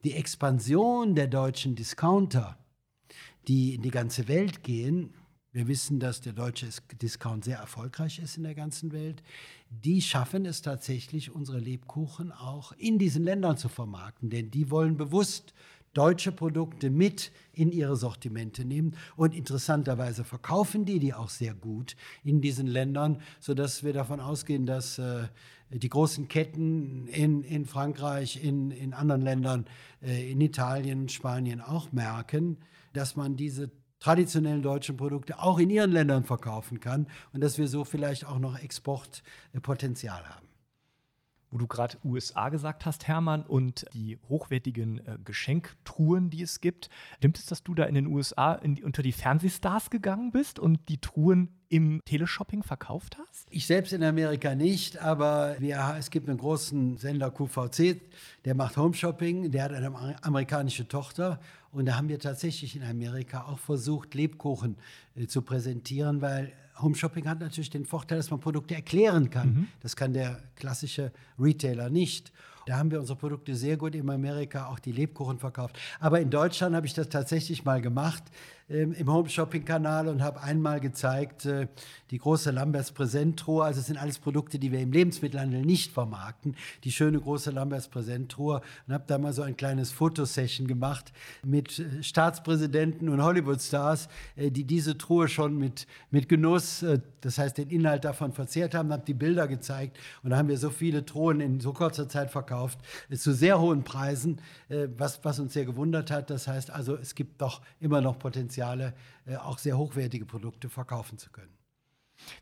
die Expansion der deutschen Discounter, die in die ganze Welt gehen, wir wissen, dass der deutsche Discount sehr erfolgreich ist in der ganzen Welt. Die schaffen es tatsächlich, unsere Lebkuchen auch in diesen Ländern zu vermarkten, denn die wollen bewusst deutsche Produkte mit in ihre Sortimente nehmen. Und interessanterweise verkaufen die die auch sehr gut in diesen Ländern, sodass wir davon ausgehen, dass äh, die großen Ketten in, in Frankreich, in, in anderen Ländern, äh, in Italien, Spanien auch merken, dass man diese traditionellen deutschen Produkte auch in ihren Ländern verkaufen kann und dass wir so vielleicht auch noch Exportpotenzial haben wo du gerade USA gesagt hast, Hermann, und die hochwertigen äh, Geschenktruhen, die es gibt. Stimmt es, dass du da in den USA in, unter die Fernsehstars gegangen bist und die Truhen im Teleshopping verkauft hast? Ich selbst in Amerika nicht, aber wir, es gibt einen großen Sender QVC, der macht Homeshopping, der hat eine amerikanische Tochter und da haben wir tatsächlich in Amerika auch versucht, Lebkuchen äh, zu präsentieren, weil Home Shopping hat natürlich den Vorteil, dass man Produkte erklären kann. Mhm. Das kann der klassische Retailer nicht. Da haben wir unsere Produkte sehr gut in Amerika, auch die Lebkuchen verkauft. Aber in Deutschland habe ich das tatsächlich mal gemacht. Ähm, im Home-Shopping-Kanal und habe einmal gezeigt, äh, die große Lamberts Präsenttruhe. Also es sind alles Produkte, die wir im Lebensmittelhandel nicht vermarkten. Die schöne große Lamberts Präsenttruhe. Und habe da mal so ein kleines Fotosession gemacht mit äh, Staatspräsidenten und Hollywood-Stars, äh, die diese Truhe schon mit, mit Genuss, das heißt den Inhalt davon verzehrt haben, habe die Bilder gezeigt. Und da haben wir so viele Truhen in so kurzer Zeit verkauft, zu sehr hohen Preisen, was, was uns sehr gewundert hat. Das heißt also, es gibt doch immer noch Potenziale, äh, auch sehr hochwertige Produkte verkaufen zu können.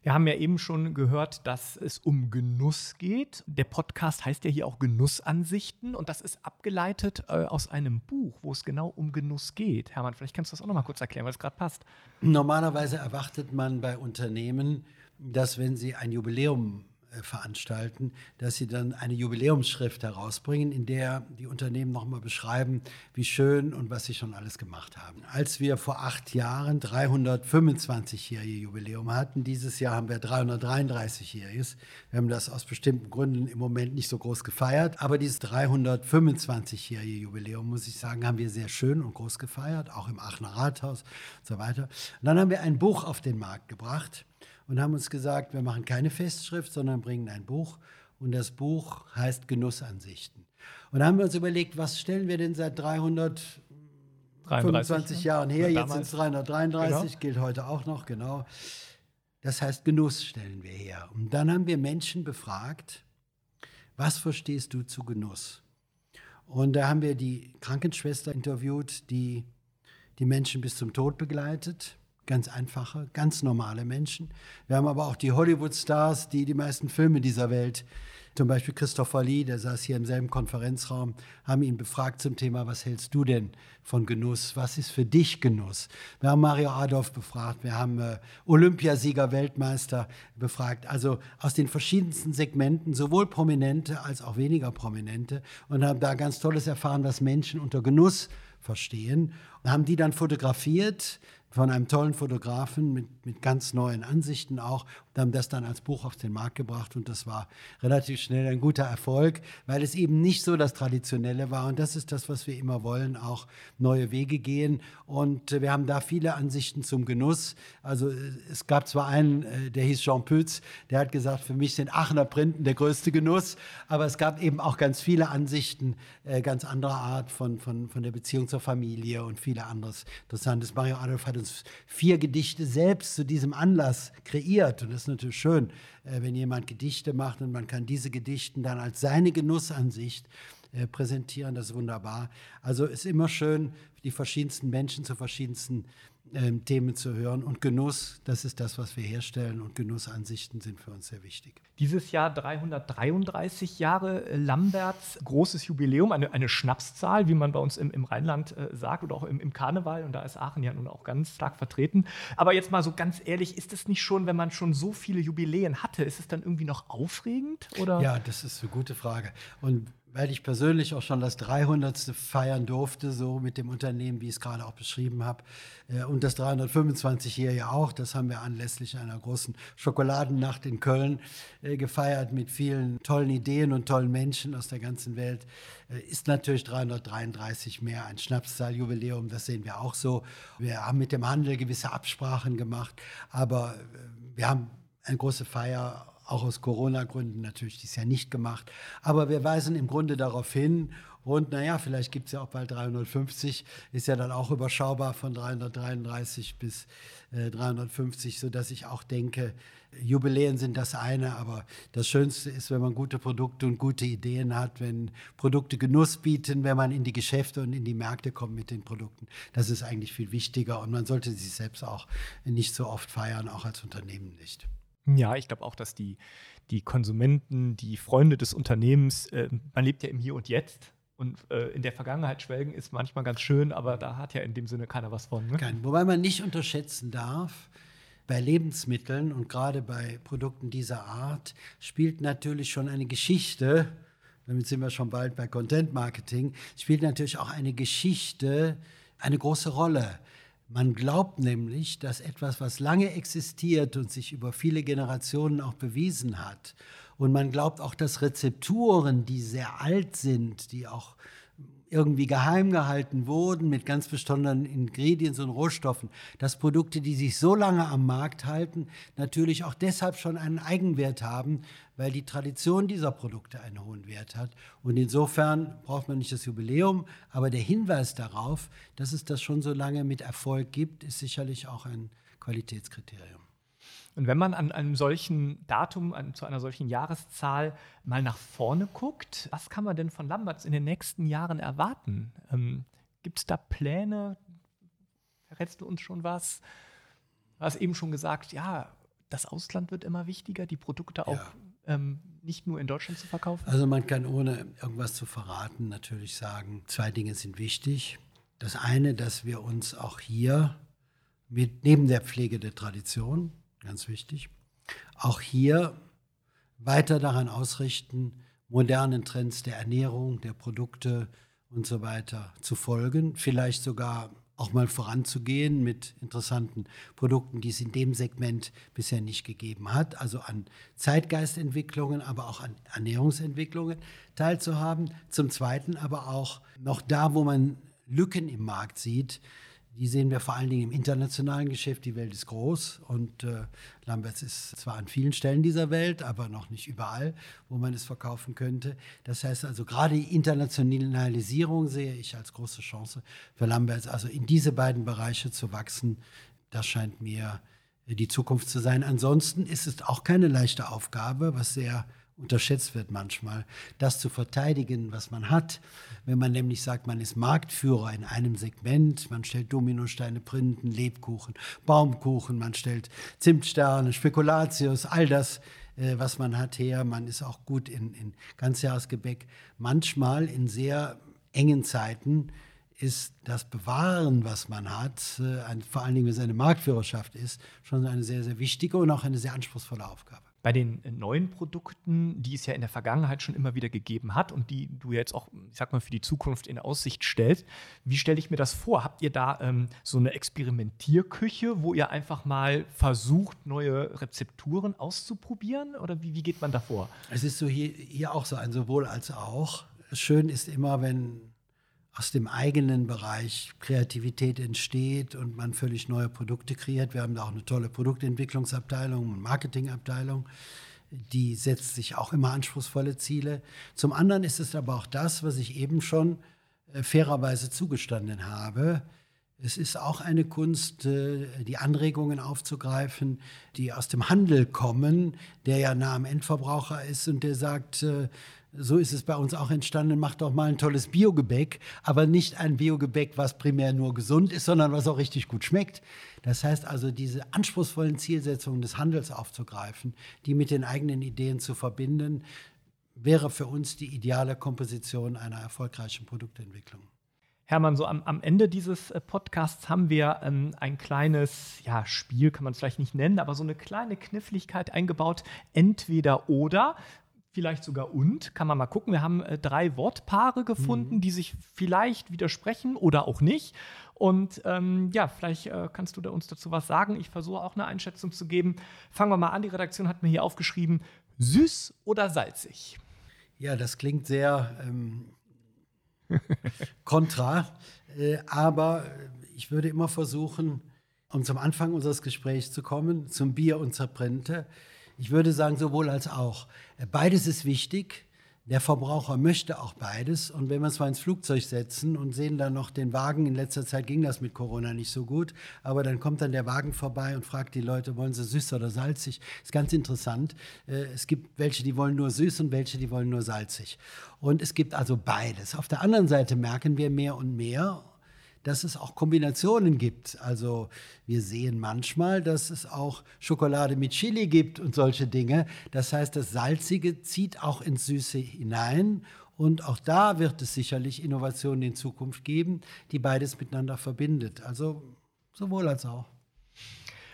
Wir haben ja eben schon gehört, dass es um Genuss geht. Der Podcast heißt ja hier auch Genussansichten und das ist abgeleitet äh, aus einem Buch, wo es genau um Genuss geht. Hermann, vielleicht kannst du das auch noch mal kurz erklären, weil es gerade passt. Normalerweise erwartet man bei Unternehmen, dass wenn sie ein Jubiläum veranstalten, dass sie dann eine Jubiläumsschrift herausbringen, in der die Unternehmen nochmal beschreiben, wie schön und was sie schon alles gemacht haben. Als wir vor acht Jahren 325-jährige Jubiläum hatten, dieses Jahr haben wir 333-jähriges. Wir haben das aus bestimmten Gründen im Moment nicht so groß gefeiert, aber dieses 325-jährige Jubiläum, muss ich sagen, haben wir sehr schön und groß gefeiert, auch im Aachener Rathaus und so weiter. Und dann haben wir ein Buch auf den Markt gebracht, und haben uns gesagt, wir machen keine Festschrift, sondern bringen ein Buch. Und das Buch heißt Genussansichten. Und da haben wir uns überlegt, was stellen wir denn seit 325 ne? Jahren her? Jetzt sind es 333, genau. gilt heute auch noch, genau. Das heißt, Genuss stellen wir her. Und dann haben wir Menschen befragt, was verstehst du zu Genuss? Und da haben wir die Krankenschwester interviewt, die die Menschen bis zum Tod begleitet ganz einfache, ganz normale Menschen. Wir haben aber auch die Hollywood-Stars, die die meisten Filme dieser Welt, zum Beispiel Christopher Lee, der saß hier im selben Konferenzraum, haben ihn befragt zum Thema, was hältst du denn von Genuss? Was ist für dich Genuss? Wir haben Mario Adolf befragt, wir haben äh, Olympiasieger, Weltmeister befragt, also aus den verschiedensten Segmenten, sowohl prominente als auch weniger prominente und haben da ganz Tolles erfahren, was Menschen unter Genuss verstehen und haben die dann fotografiert von einem tollen Fotografen mit, mit ganz neuen Ansichten auch und haben das dann als Buch auf den Markt gebracht und das war relativ schnell ein guter Erfolg, weil es eben nicht so das Traditionelle war und das ist das, was wir immer wollen, auch neue Wege gehen und wir haben da viele Ansichten zum Genuss. Also es gab zwar einen, äh, der hieß Jean Pütz, der hat gesagt, für mich sind Aachener Printen der größte Genuss, aber es gab eben auch ganz viele Ansichten äh, ganz anderer Art von, von, von der Beziehung zur Familie und viele anderes Interessantes. Mario Adolf hat uns vier Gedichte selbst zu diesem Anlass kreiert und das ist natürlich schön, äh, wenn jemand Gedichte macht und man kann diese Gedichten dann als seine Genussansicht äh, präsentieren. Das ist wunderbar. Also ist immer schön, die verschiedensten Menschen zu verschiedensten ähm, Themen zu hören. Und Genuss, das ist das, was wir herstellen. Und Genussansichten sind für uns sehr wichtig. Dieses Jahr 333 Jahre äh, Lamberts, großes Jubiläum, eine, eine Schnapszahl, wie man bei uns im, im Rheinland äh, sagt oder auch im, im, Karneval. Und da ist Aachen ja nun auch ganz stark vertreten. Aber jetzt mal so ganz ehrlich, ist es nicht schon, wenn man schon so viele Jubiläen hatte, ist es dann irgendwie noch aufregend? Oder? Ja, das ist eine gute Frage. Und weil ich persönlich auch schon das 300. feiern durfte, so mit dem Unternehmen, wie ich es gerade auch beschrieben habe. Äh, und das 325 hier ja auch. Das haben wir anlässlich einer großen Schokoladennacht in Köln äh, gefeiert mit vielen tollen Ideen und tollen Menschen aus der ganzen Welt. Äh, ist natürlich 333 mehr ein Schnapszahljubiläum, das sehen wir auch so. Wir haben mit dem Handel gewisse Absprachen gemacht, aber wir haben eine große Feier auch aus Corona-Gründen natürlich dies Jahr nicht gemacht. Aber wir weisen im Grunde darauf hin. Und naja, vielleicht gibt es ja auch bald 350, ist ja dann auch überschaubar von 333 bis äh, 350, sodass ich auch denke, Jubiläen sind das eine, aber das Schönste ist, wenn man gute Produkte und gute Ideen hat, wenn Produkte Genuss bieten, wenn man in die Geschäfte und in die Märkte kommt mit den Produkten. Das ist eigentlich viel wichtiger und man sollte sich selbst auch nicht so oft feiern, auch als Unternehmen nicht. Ja, ich glaube auch, dass die, die Konsumenten, die Freunde des Unternehmens, äh, man lebt ja im Hier und Jetzt. Und äh, in der Vergangenheit schwelgen ist manchmal ganz schön, aber da hat ja in dem Sinne keiner was von. Ne? Kein, wobei man nicht unterschätzen darf, bei Lebensmitteln und gerade bei Produkten dieser Art spielt natürlich schon eine Geschichte, damit sind wir schon bald bei Content Marketing, spielt natürlich auch eine Geschichte eine große Rolle. Man glaubt nämlich, dass etwas, was lange existiert und sich über viele Generationen auch bewiesen hat, und man glaubt auch, dass Rezepturen, die sehr alt sind, die auch irgendwie geheim gehalten wurden mit ganz besonderen Ingredients und Rohstoffen, dass Produkte, die sich so lange am Markt halten, natürlich auch deshalb schon einen Eigenwert haben, weil die Tradition dieser Produkte einen hohen Wert hat. Und insofern braucht man nicht das Jubiläum, aber der Hinweis darauf, dass es das schon so lange mit Erfolg gibt, ist sicherlich auch ein Qualitätskriterium. Und wenn man an einem solchen Datum, an, zu einer solchen Jahreszahl mal nach vorne guckt, was kann man denn von Lamberts in den nächsten Jahren erwarten? Ähm, Gibt es da Pläne? Verrätst du uns schon was? Du hast eben schon gesagt, ja, das Ausland wird immer wichtiger, die Produkte auch ja. ähm, nicht nur in Deutschland zu verkaufen? Also man kann ohne irgendwas zu verraten natürlich sagen, zwei Dinge sind wichtig. Das eine, dass wir uns auch hier mit neben der Pflege der Tradition ganz wichtig. Auch hier weiter daran ausrichten, modernen Trends der Ernährung, der Produkte und so weiter zu folgen, vielleicht sogar auch mal voranzugehen mit interessanten Produkten, die es in dem Segment bisher nicht gegeben hat, also an Zeitgeistentwicklungen, aber auch an Ernährungsentwicklungen teilzuhaben. Zum Zweiten aber auch noch da, wo man Lücken im Markt sieht, die sehen wir vor allen Dingen im internationalen Geschäft. Die Welt ist groß und äh, Lamberts ist zwar an vielen Stellen dieser Welt, aber noch nicht überall, wo man es verkaufen könnte. Das heißt also, gerade die Internationalisierung sehe ich als große Chance für Lamberts. Also in diese beiden Bereiche zu wachsen, das scheint mir die Zukunft zu sein. Ansonsten ist es auch keine leichte Aufgabe, was sehr unterschätzt wird manchmal, das zu verteidigen, was man hat. Wenn man nämlich sagt, man ist Marktführer in einem Segment, man stellt Dominosteine, Printen, Lebkuchen, Baumkuchen, man stellt Zimtsterne, Spekulatius, all das, äh, was man hat her. Man ist auch gut in, in Ganzjahresgebäck. Manchmal in sehr engen Zeiten ist das Bewahren, was man hat, äh, vor allen Dingen, wenn es eine Marktführerschaft ist, schon eine sehr, sehr wichtige und auch eine sehr anspruchsvolle Aufgabe bei den äh, neuen Produkten, die es ja in der Vergangenheit schon immer wieder gegeben hat und die du jetzt auch, ich sag mal, für die Zukunft in Aussicht stellst, wie stelle ich mir das vor? Habt ihr da ähm, so eine Experimentierküche, wo ihr einfach mal versucht, neue Rezepturen auszuprobieren? Oder wie, wie geht man da vor? Es ist so hier, hier auch so ein sowohl als auch. Schön ist immer, wenn aus dem eigenen Bereich Kreativität entsteht und man völlig neue Produkte kreiert. Wir haben da auch eine tolle Produktentwicklungsabteilung und Marketingabteilung. Die setzt sich auch immer anspruchsvolle Ziele. Zum anderen ist es aber auch das, was ich eben schon äh, fairerweise zugestanden habe. Es ist auch eine Kunst, äh, die Anregungen aufzugreifen, die aus dem Handel kommen, der ja nah am Endverbraucher ist und der sagt, äh, so ist es bei uns auch entstanden, macht doch mal ein tolles Biogebäck, aber nicht ein Biogebäck, was primär nur gesund ist, sondern was auch richtig gut schmeckt. Das heißt also, diese anspruchsvollen Zielsetzungen des Handels aufzugreifen, die mit den eigenen Ideen zu verbinden, wäre für uns die ideale Komposition einer erfolgreichen Produktentwicklung. Hermann, so am, am Ende dieses äh, Podcasts haben wir ähm, ein kleines ja, Spiel, kann man es vielleicht nicht nennen, aber so eine kleine Kniffligkeit eingebaut, entweder oder vielleicht sogar und. Kann man mal gucken. Wir haben äh, drei Wortpaare gefunden, mhm. die sich vielleicht widersprechen oder auch nicht. Und ähm, ja, vielleicht äh, kannst du da uns dazu was sagen. Ich versuche auch eine Einschätzung zu geben. Fangen wir mal an. Die Redaktion hat mir hier aufgeschrieben: süß oder salzig? Ja, das klingt sehr ähm, [laughs] kontra. Äh, aber ich würde immer versuchen, um zum Anfang unseres Gesprächs zu kommen, zum Bier und zur Printe ich würde sagen, sowohl als auch. Beides ist wichtig. Der Verbraucher möchte auch beides. Und wenn wir uns mal ins Flugzeug setzen und sehen dann noch den Wagen, in letzter Zeit ging das mit Corona nicht so gut, aber dann kommt dann der Wagen vorbei und fragt die Leute, wollen sie süß oder salzig? Ist ganz interessant. Äh, es gibt welche, die wollen nur süß und welche, die wollen nur salzig. Und es gibt also beides. Auf der anderen Seite merken wir mehr und mehr, dass es auch Kombinationen gibt. Also wir sehen manchmal, dass es auch Schokolade mit Chili gibt und solche Dinge. Das heißt, das Salzige zieht auch ins Süße hinein. Und auch da wird es sicherlich Innovationen in Zukunft geben, die beides miteinander verbindet. Also sowohl als auch.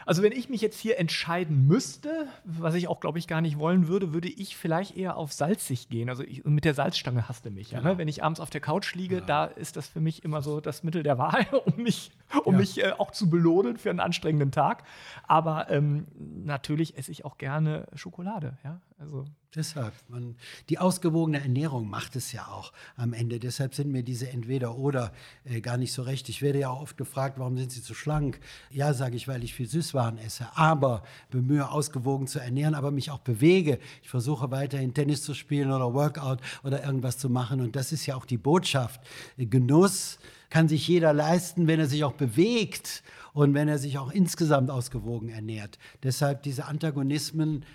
Also wenn ich mich jetzt hier entscheiden müsste, was ich auch, glaube ich, gar nicht wollen würde, würde ich vielleicht eher auf salzig gehen. Also ich, mit der Salzstange hasste mich. Ja, ne? Wenn ich abends auf der Couch liege, ja. da ist das für mich immer so das Mittel der Wahl, [laughs] um mich, um ja. mich äh, auch zu belohnen für einen anstrengenden Tag. Aber ähm, natürlich esse ich auch gerne Schokolade. Ja? Also Deshalb, man, die ausgewogene Ernährung macht es ja auch am Ende. Deshalb sind mir diese Entweder-Oder äh, gar nicht so recht. Ich werde ja auch oft gefragt, warum sind Sie zu schlank? Ja, sage ich, weil ich viel Süßwaren esse, aber bemühe, ausgewogen zu ernähren, aber mich auch bewege. Ich versuche weiterhin Tennis zu spielen oder Workout oder irgendwas zu machen. Und das ist ja auch die Botschaft. Genuss kann sich jeder leisten, wenn er sich auch bewegt und wenn er sich auch insgesamt ausgewogen ernährt. Deshalb diese Antagonismen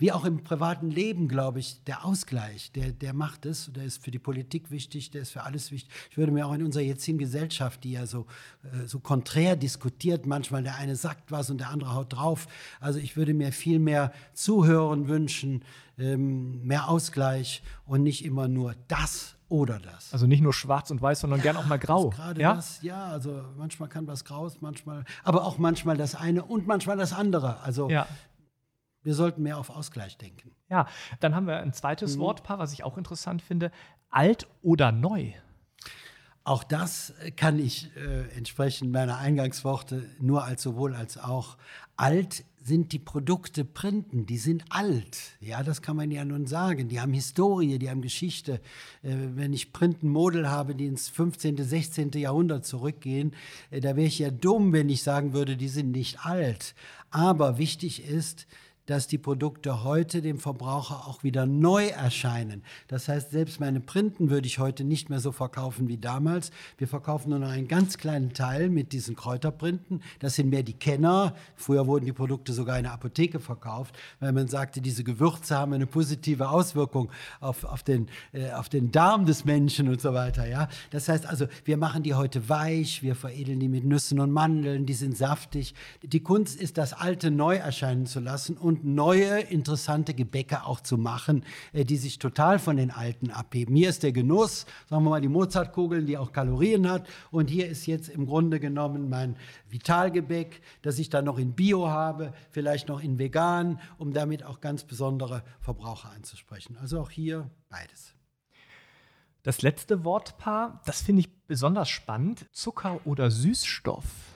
wie auch im privaten Leben, glaube ich, der Ausgleich, der, der macht es. Der ist für die Politik wichtig, der ist für alles wichtig. Ich würde mir auch in unserer jetzigen Gesellschaft, die ja so, äh, so konträr diskutiert, manchmal der eine sagt was und der andere haut drauf. Also ich würde mir viel mehr Zuhören wünschen, ähm, mehr Ausgleich und nicht immer nur das oder das. Also nicht nur schwarz und weiß, sondern ja, gern auch mal grau. Gerade ja? das, ja, also manchmal kann was graues, manchmal, aber auch manchmal das eine und manchmal das andere. Also ja. Wir sollten mehr auf Ausgleich denken. Ja, dann haben wir ein zweites mhm. Wortpaar, was ich auch interessant finde. Alt oder neu? Auch das kann ich äh, entsprechend meiner Eingangsworte nur als sowohl als auch. Alt sind die Produkte Printen, die sind alt. Ja, das kann man ja nun sagen. Die haben Historie, die haben Geschichte. Äh, wenn ich Printenmodel habe, die ins 15., 16. Jahrhundert zurückgehen, äh, da wäre ich ja dumm, wenn ich sagen würde, die sind nicht alt. Aber wichtig ist, dass die Produkte heute dem Verbraucher auch wieder neu erscheinen. Das heißt, selbst meine Printen würde ich heute nicht mehr so verkaufen wie damals. Wir verkaufen nur noch einen ganz kleinen Teil mit diesen Kräuterprinten. Das sind mehr die Kenner. Früher wurden die Produkte sogar in der Apotheke verkauft, weil man sagte, diese Gewürze haben eine positive Auswirkung auf, auf, den, äh, auf den Darm des Menschen und so weiter. Ja? Das heißt also, wir machen die heute weich, wir veredeln die mit Nüssen und Mandeln, die sind saftig. Die Kunst ist, das Alte neu erscheinen zu lassen und neue, interessante Gebäcke auch zu machen, äh, die sich total von den alten abheben. Hier ist der Genuss, sagen wir mal, die Mozartkugeln, die auch Kalorien hat. Und hier ist jetzt im Grunde genommen mein Vitalgebäck, das ich dann noch in Bio habe, vielleicht noch in Vegan, um damit auch ganz besondere Verbraucher anzusprechen. Also auch hier beides. Das letzte Wortpaar, das finde ich besonders spannend. Zucker oder Süßstoff.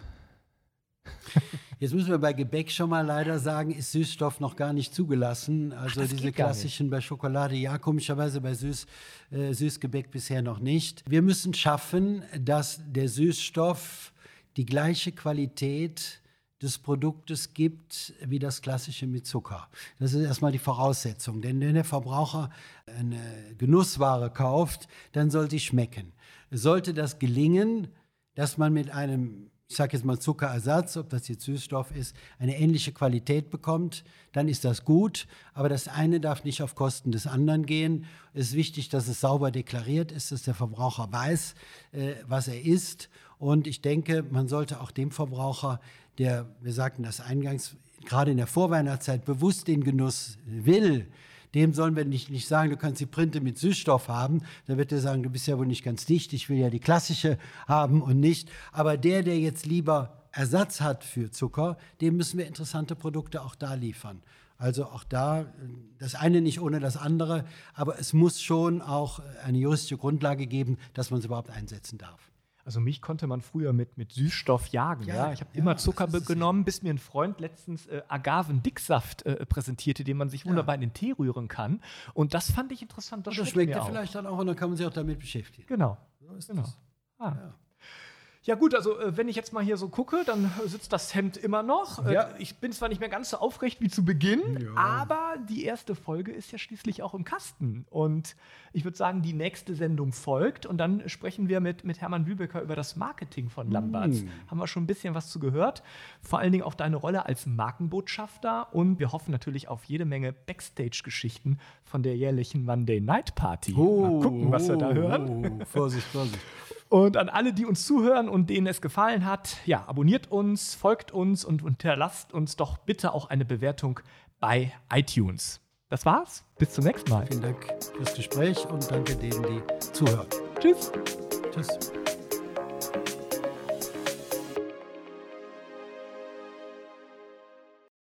[laughs] Jetzt müssen wir bei Gebäck schon mal leider sagen, ist Süßstoff noch gar nicht zugelassen. Also Ach, diese klassischen bei Schokolade, ja, komischerweise bei Süß, äh, Süßgebäck bisher noch nicht. Wir müssen schaffen, dass der Süßstoff die gleiche Qualität des Produktes gibt wie das klassische mit Zucker. Das ist erstmal die Voraussetzung. Denn wenn der Verbraucher eine Genussware kauft, dann soll sie schmecken. Sollte das gelingen, dass man mit einem ich sage jetzt mal Zuckerersatz, ob das jetzt Süßstoff ist, eine ähnliche Qualität bekommt, dann ist das gut. Aber das eine darf nicht auf Kosten des anderen gehen. Es ist wichtig, dass es sauber deklariert ist, dass der Verbraucher weiß, äh, was er isst. Und ich denke, man sollte auch dem Verbraucher, der, wir sagten das eingangs, gerade in der Vorweihnachtszeit bewusst den Genuss will, dem sollen wir nicht, nicht sagen, du kannst die Printe mit Süßstoff haben. Dann wird er sagen, du bist ja wohl nicht ganz dicht, ich will ja die klassische haben und nicht. Aber der, der jetzt lieber Ersatz hat für Zucker, dem müssen wir interessante Produkte auch da liefern. Also auch da, das eine nicht ohne das andere, aber es muss schon auch eine juristische Grundlage geben, dass man es überhaupt einsetzen darf. Also mich konnte man früher mit, mit Süßstoff jagen. Ja, ja. Ich habe ja, immer Zucker genommen, bis mir ein Freund letztens äh, Agavendicksaft äh, präsentierte, den man sich wunderbar in den Tee rühren kann. Und das fand ich interessant. Das, das schmeckt mir vielleicht dann auch und dann kann man sich auch damit beschäftigen. Genau. So ist genau. Das. Ah. Ja gut, also äh, wenn ich jetzt mal hier so gucke, dann sitzt das Hemd immer noch. Äh, ja. ich bin zwar nicht mehr ganz so aufrecht wie zu Beginn, ja. aber die erste Folge ist ja schließlich auch im Kasten. Und ich würde sagen, die nächste Sendung folgt und dann sprechen wir mit, mit Hermann Lübecker über das Marketing von Lamberts. Mm. Haben wir schon ein bisschen was zu gehört. Vor allen Dingen auch deine Rolle als Markenbotschafter und wir hoffen natürlich auf jede Menge Backstage-Geschichten von der jährlichen Monday Night Party. Oh, mal gucken, was wir da hören. Oh, Vorsicht, Vorsicht. Und an alle, die uns zuhören und denen es gefallen hat, ja, abonniert uns, folgt uns und hinterlasst uns doch bitte auch eine Bewertung bei iTunes. Das war's. Bis zum nächsten Mal. Vielen Dank fürs Gespräch und danke denen, die zuhören. Tschüss. Tschüss.